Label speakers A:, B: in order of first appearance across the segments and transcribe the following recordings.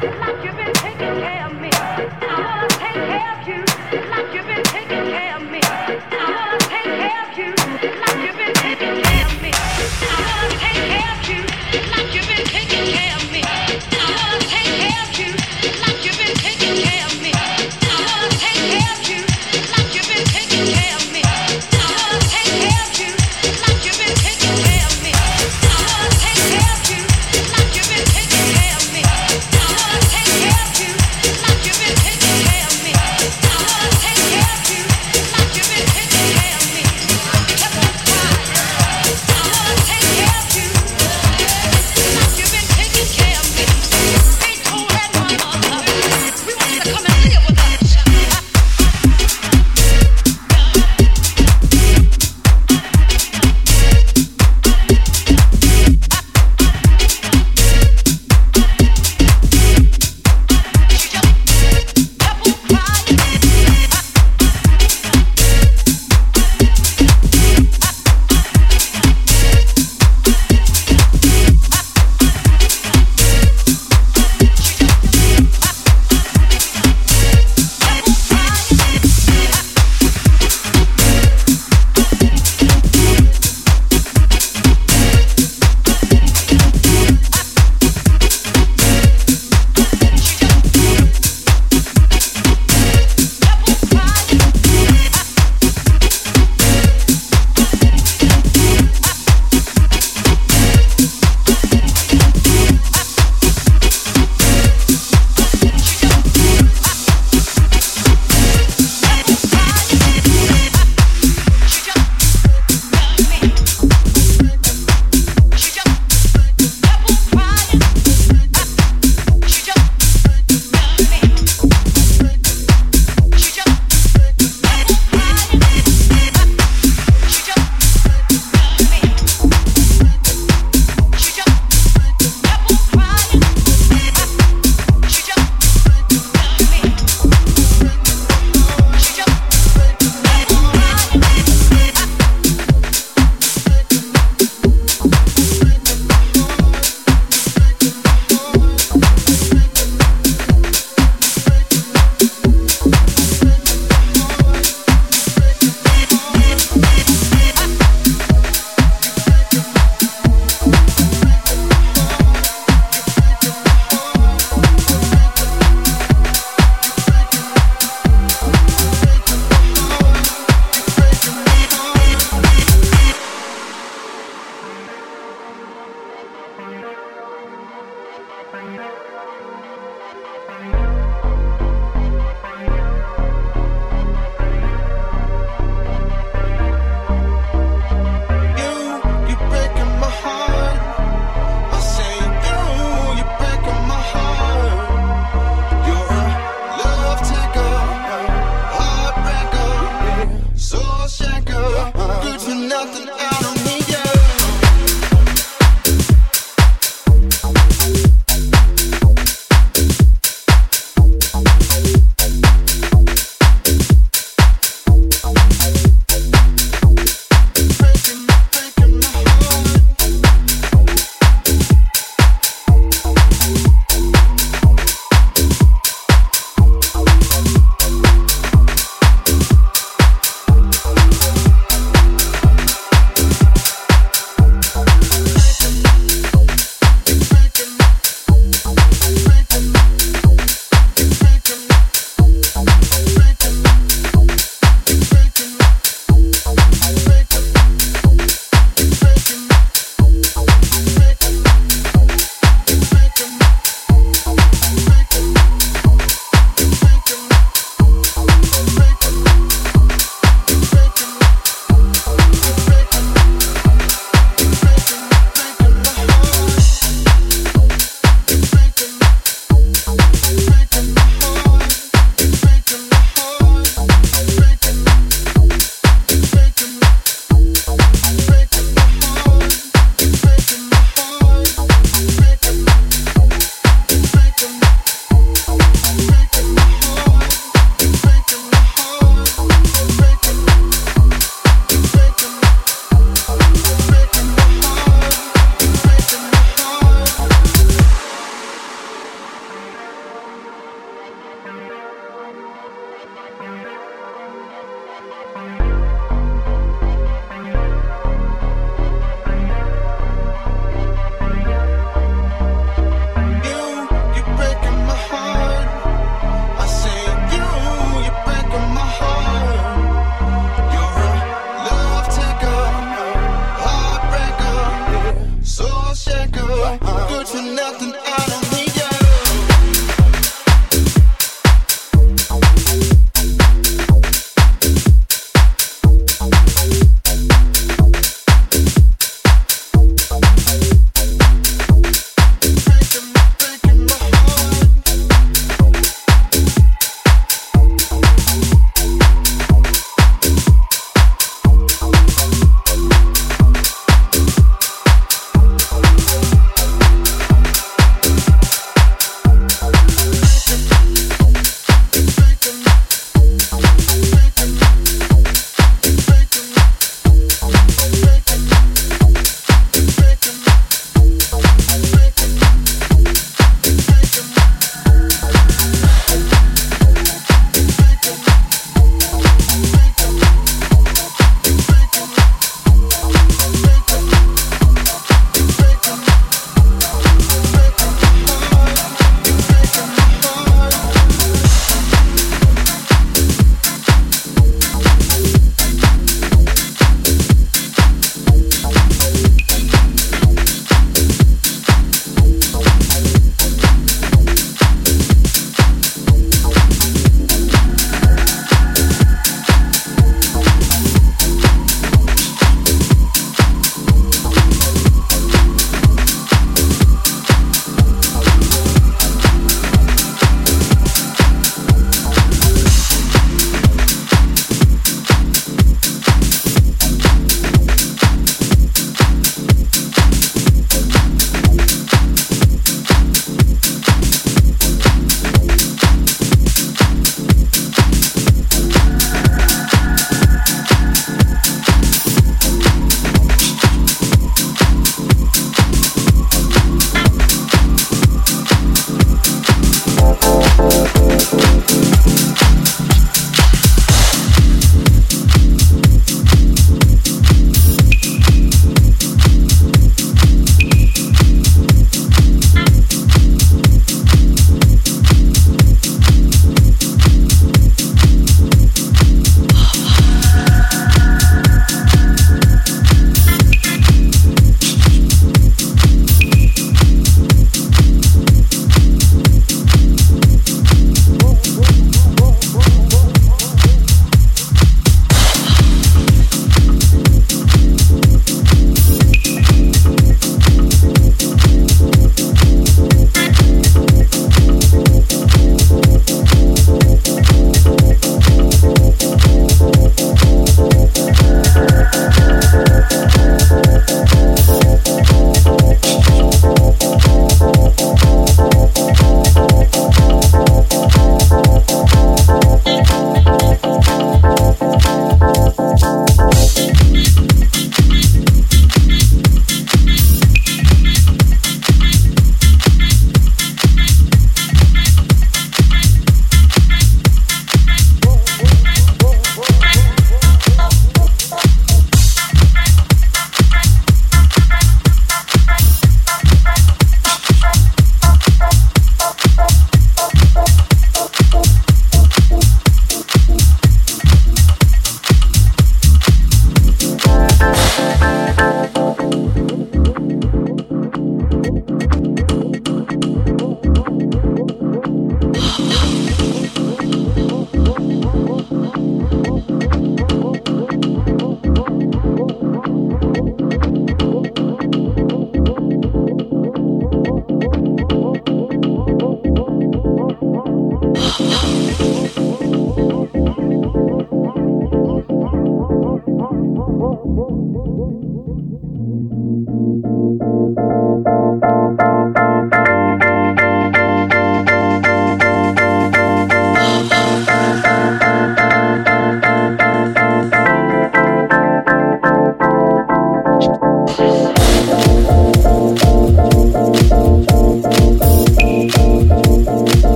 A: Like you've been taking care of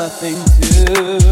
B: nothing to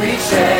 B: we share.